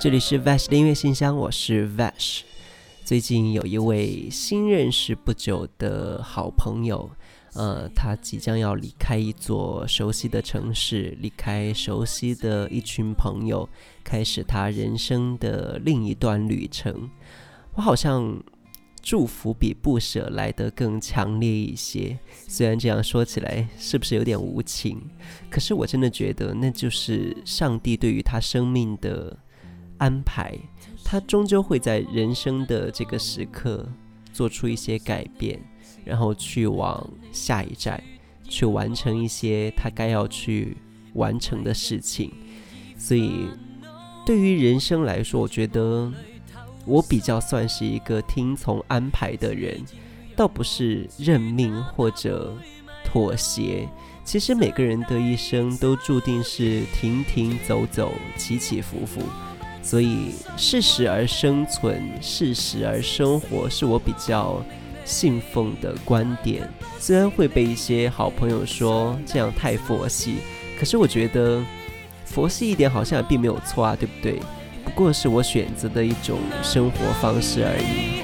这里是 Vash 的音乐信箱，我是 Vash。最近有一位新认识不久的好朋友，呃，他即将要离开一座熟悉的城市，离开熟悉的一群朋友，开始他人生的另一段旅程。我好像祝福比不舍来得更强烈一些，虽然这样说起来是不是有点无情？可是我真的觉得那就是上帝对于他生命的。安排，他终究会在人生的这个时刻做出一些改变，然后去往下一站，去完成一些他该要去完成的事情。所以，对于人生来说，我觉得我比较算是一个听从安排的人，倒不是认命或者妥协。其实每个人的一生都注定是停停走走，起起伏伏。所以，适时而生存，适时而生活，是我比较信奉的观点。虽然会被一些好朋友说这样太佛系，可是我觉得佛系一点好像也并没有错啊，对不对？不过是我选择的一种生活方式而已。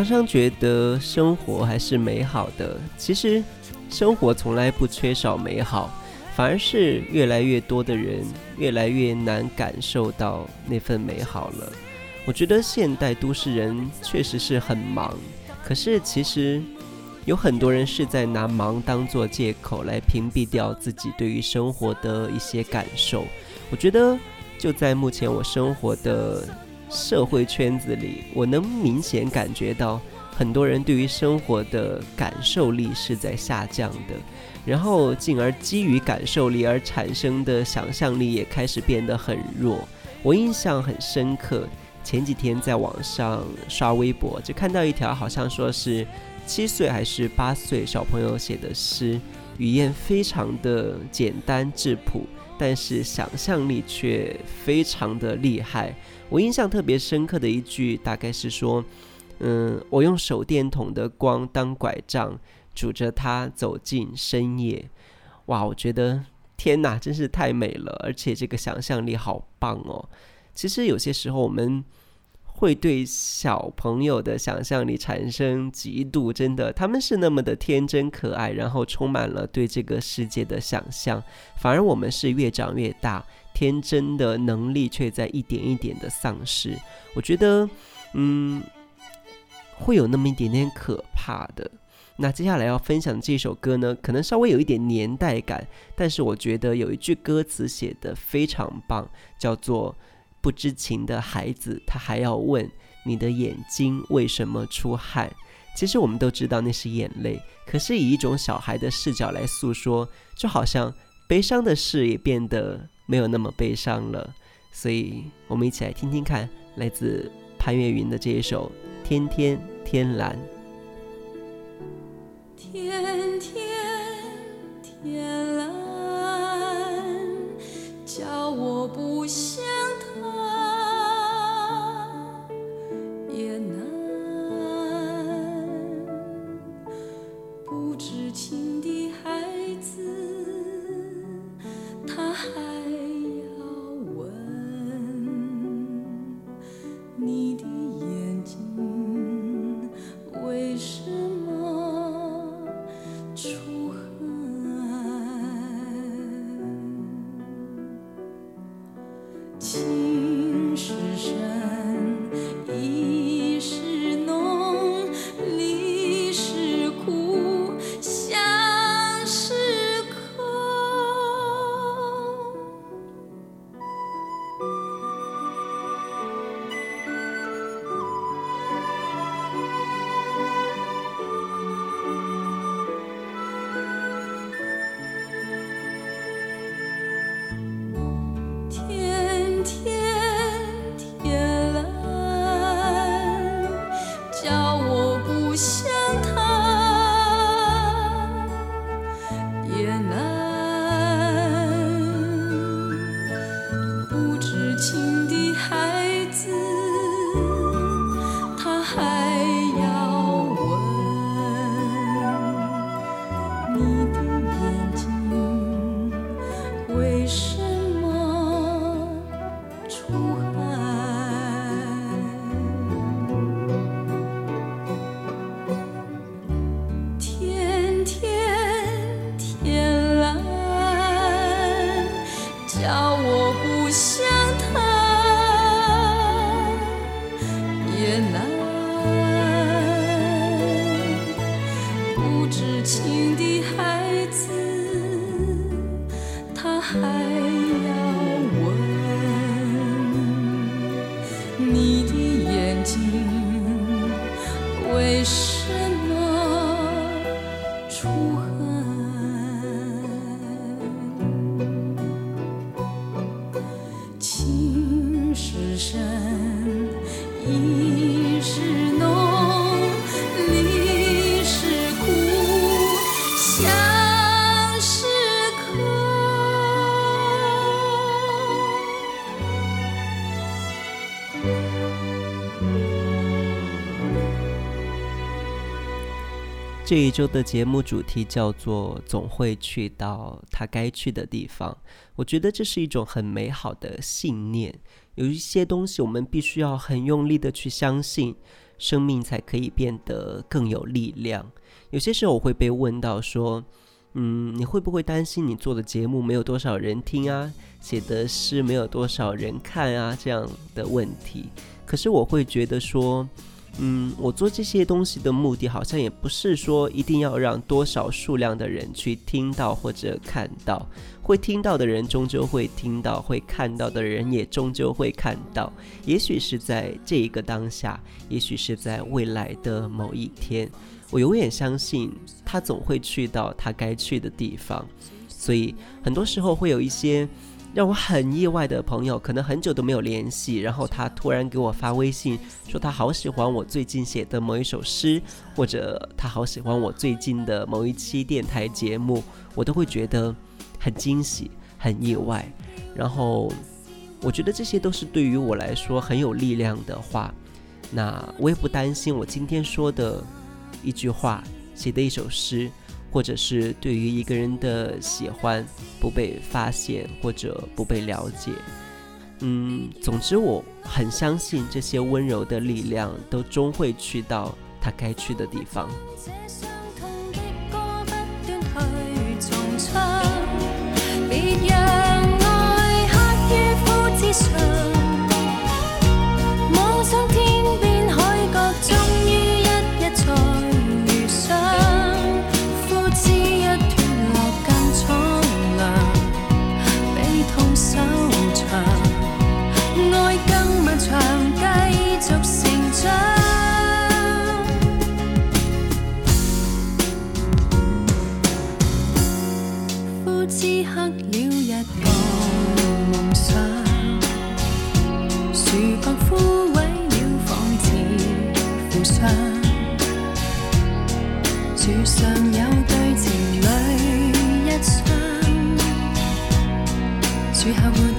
常常觉得生活还是美好的。其实，生活从来不缺少美好，反而是越来越多的人越来越难感受到那份美好了。我觉得现代都市人确实是很忙，可是其实有很多人是在拿忙当做借口来屏蔽掉自己对于生活的一些感受。我觉得就在目前我生活的。社会圈子里，我能明显感觉到很多人对于生活的感受力是在下降的，然后进而基于感受力而产生的想象力也开始变得很弱。我印象很深刻，前几天在网上刷微博，就看到一条好像说是七岁还是八岁小朋友写的诗，语言非常的简单质朴，但是想象力却非常的厉害。我印象特别深刻的一句，大概是说：“嗯，我用手电筒的光当拐杖，拄着它走进深夜。”哇，我觉得天哪，真是太美了，而且这个想象力好棒哦。其实有些时候我们会对小朋友的想象力产生嫉妒，真的，他们是那么的天真可爱，然后充满了对这个世界的想象，反而我们是越长越大。天真的能力却在一点一点的丧失，我觉得，嗯，会有那么一点点可怕的。那接下来要分享的这首歌呢，可能稍微有一点年代感，但是我觉得有一句歌词写的非常棒，叫做“不知情的孩子，他还要问你的眼睛为什么出汗”。其实我们都知道那是眼泪，可是以一种小孩的视角来诉说，就好像悲伤的事也变得。没有那么悲伤了，所以我们一起来听听看，来自潘越云的这一首《天天天蓝》。天天天这一周的节目主题叫做“总会去到他该去的地方”。我觉得这是一种很美好的信念。有一些东西，我们必须要很用力的去相信，生命才可以变得更有力量。有些时候，我会被问到说：“嗯，你会不会担心你做的节目没有多少人听啊，写的诗没有多少人看啊？”这样的问题。可是我会觉得说。嗯，我做这些东西的目的，好像也不是说一定要让多少数量的人去听到或者看到，会听到的人终究会听到，会看到的人也终究会看到。也许是在这一个当下，也许是在未来的某一天，我永远相信他总会去到他该去的地方。所以很多时候会有一些。让我很意外的朋友，可能很久都没有联系，然后他突然给我发微信，说他好喜欢我最近写的某一首诗，或者他好喜欢我最近的某一期电台节目，我都会觉得很惊喜、很意外。然后我觉得这些都是对于我来说很有力量的话，那我也不担心我今天说的一句话、写的一首诗。或者是对于一个人的喜欢不被发现或者不被了解，嗯，总之我很相信这些温柔的力量都终会去到它该去的地方。就算树上有对情侣一双，树。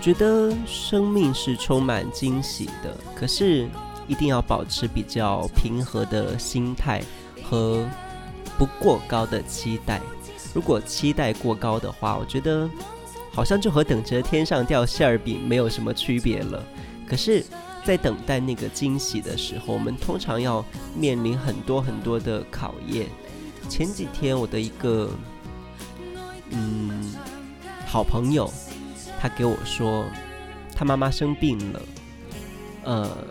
觉得生命是充满惊喜的，可是一定要保持比较平和的心态和不过高的期待。如果期待过高的话，我觉得好像就和等着天上掉馅儿饼没有什么区别了。可是，在等待那个惊喜的时候，我们通常要面临很多很多的考验。前几天，我的一个嗯好朋友，他给我说，他妈妈生病了。呃，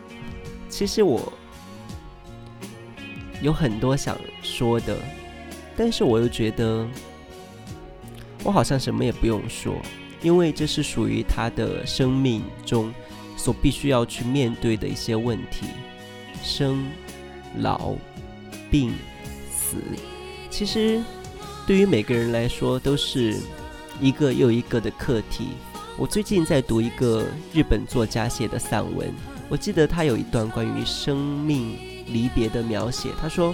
其实我有很多想说的，但是我又觉得。我好像什么也不用说，因为这是属于他的生命中所必须要去面对的一些问题：生、老、病、死。其实对于每个人来说，都是一个又一个的课题。我最近在读一个日本作家写的散文，我记得他有一段关于生命离别的描写。他说：“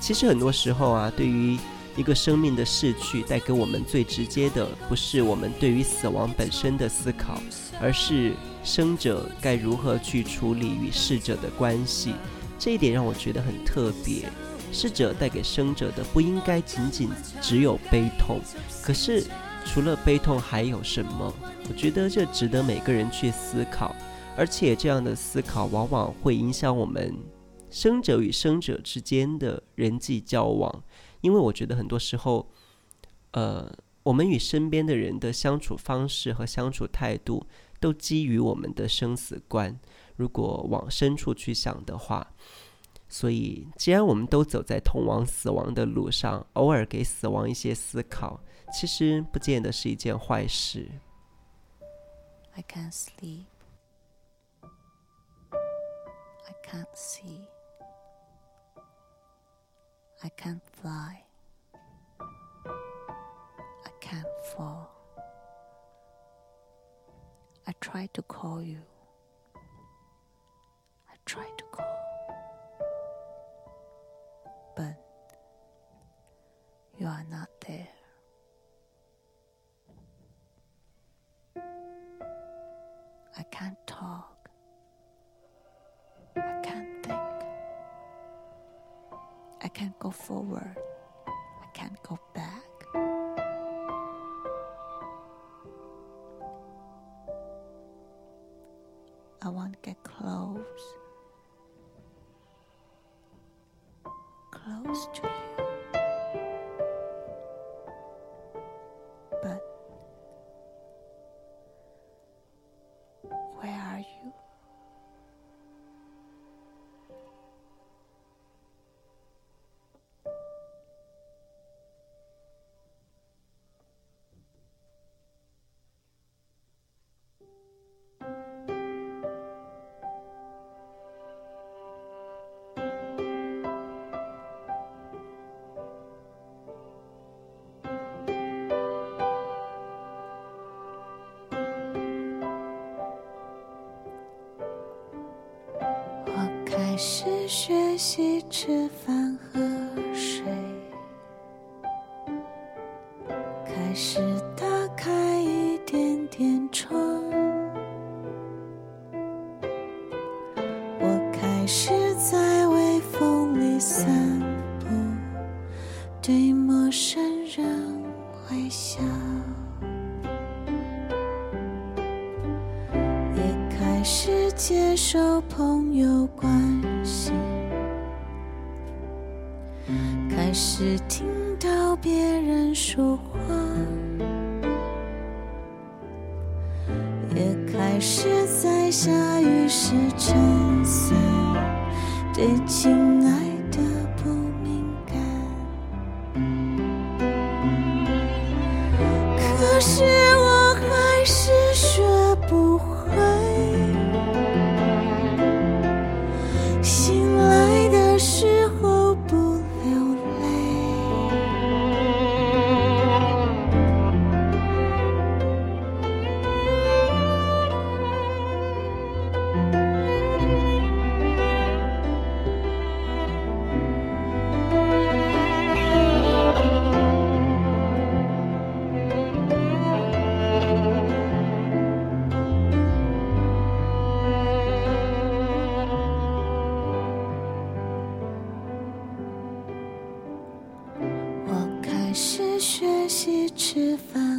其实很多时候啊，对于……”一个生命的逝去带给我们最直接的，不是我们对于死亡本身的思考，而是生者该如何去处理与逝者的关系。这一点让我觉得很特别。逝者带给生者的不应该仅仅只有悲痛，可是除了悲痛还有什么？我觉得这值得每个人去思考，而且这样的思考往往会影响我们生者与生者之间的人际交往。因为我觉得很多时候，呃，我们与身边的人的相处方式和相处态度，都基于我们的生死观。如果往深处去想的话，所以既然我们都走在通往死亡的路上，偶尔给死亡一些思考，其实不见得是一件坏事。I can't sleep. I can't see. I can't fly. I can't fall. I try to call you. I try to call. But you are not there. I can't talk. I can't think. I can't go forward. I can't go back. I won't get 是学习吃饭喝水也开始在下雨时沉思，对，亲爱。吃饭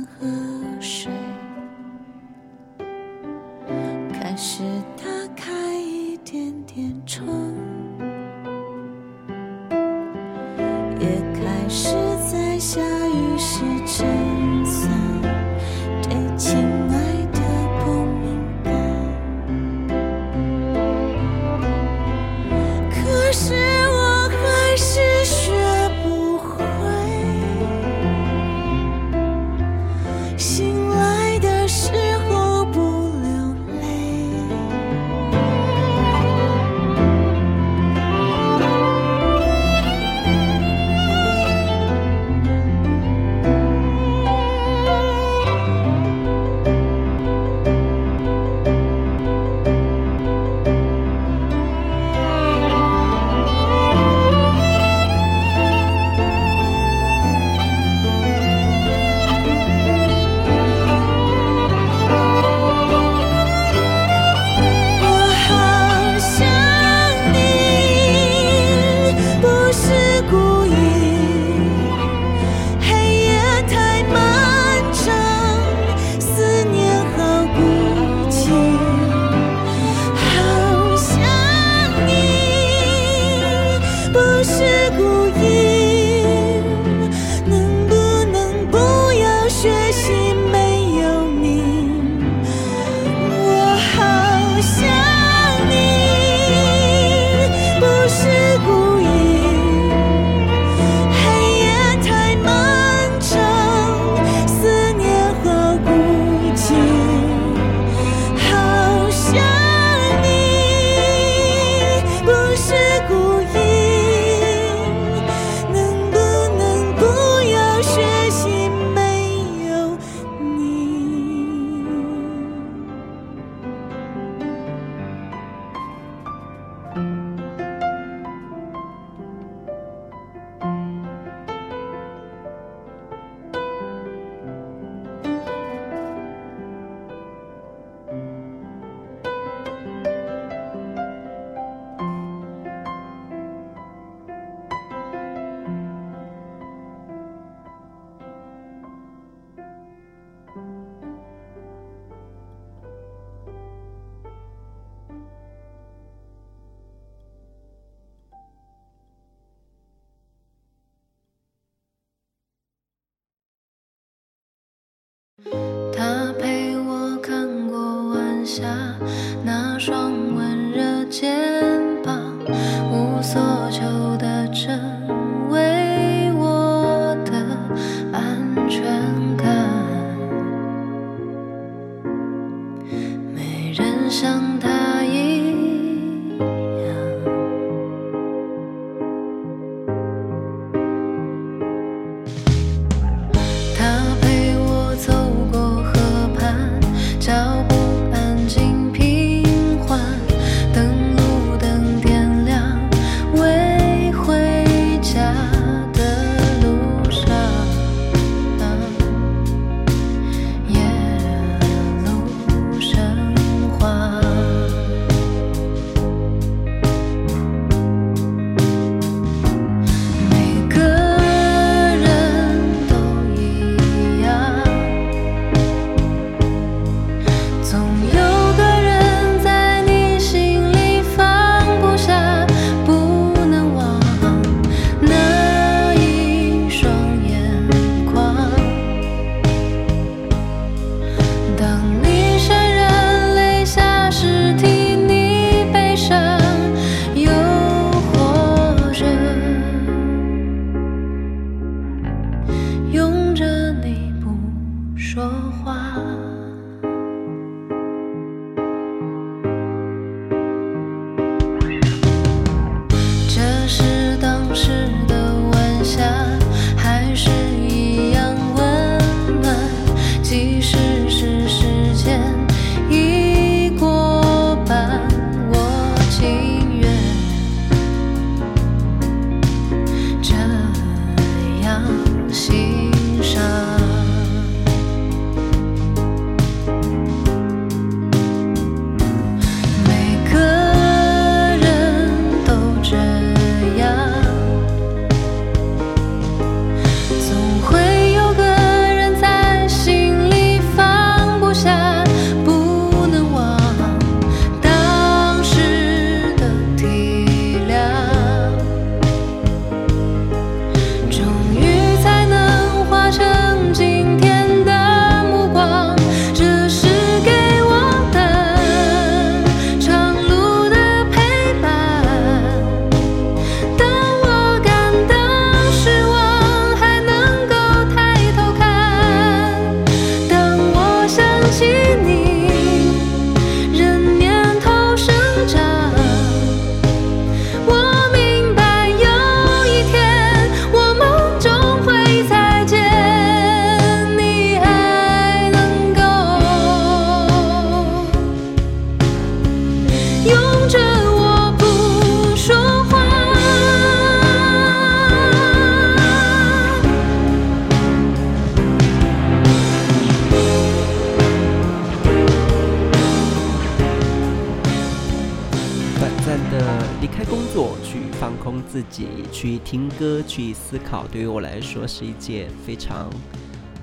去思考，对于我来说是一件非常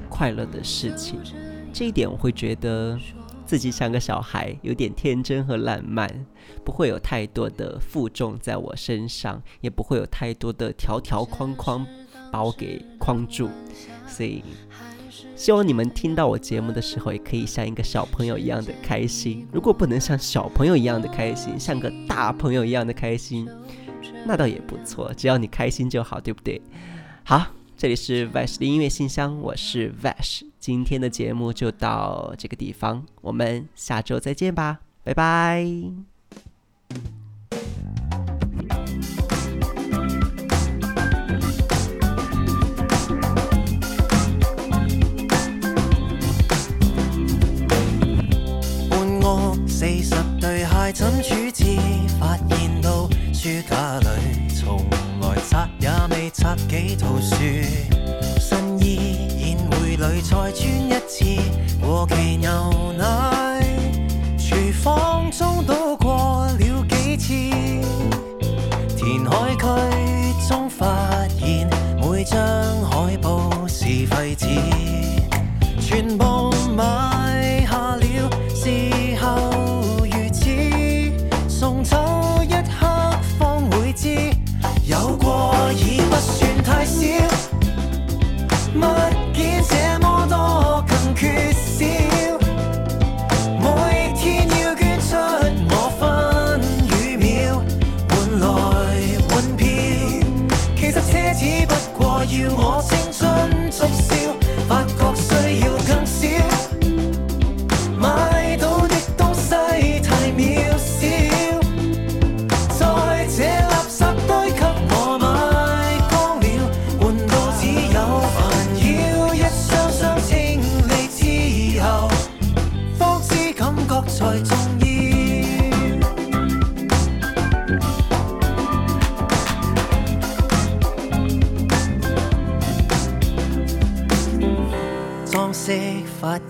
快乐的事情。这一点我会觉得自己像个小孩，有点天真和烂漫，不会有太多的负重在我身上，也不会有太多的条条框框把我给框住。所以，希望你们听到我节目的时候，也可以像一个小朋友一样的开心。如果不能像小朋友一样的开心，像个大朋友一样的开心，那倒也不错。只要你开心就好，对不对？好，这里是 Vash 的音乐信箱，我是 Vash。今天的节目就到这个地方，我们下周再见吧，拜拜。四十对鞋怎处置？发现书架里从来拆也未拆几套书。新衣宴会里再穿一次过期牛奶。厨房中倒过了几次。填海区中发现每张海报是废纸，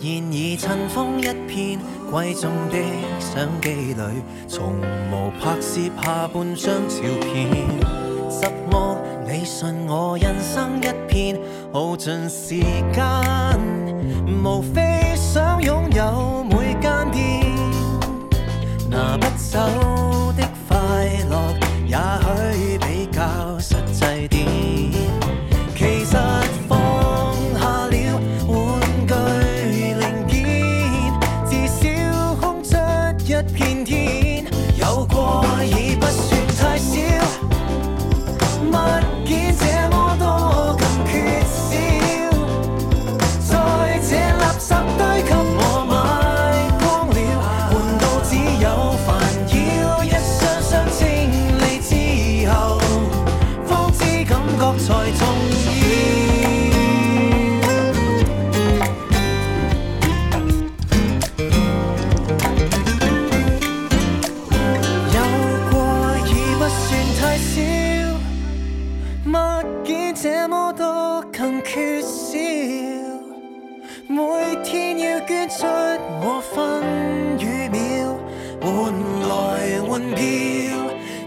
然而尘封一片，贵重的相机里从无拍摄下半张照片。十恶你信我，人生一片耗尽时间，无非想拥有每间店，拿不走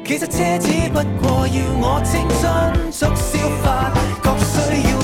其实奢侈不过要我青春速消化，各需要。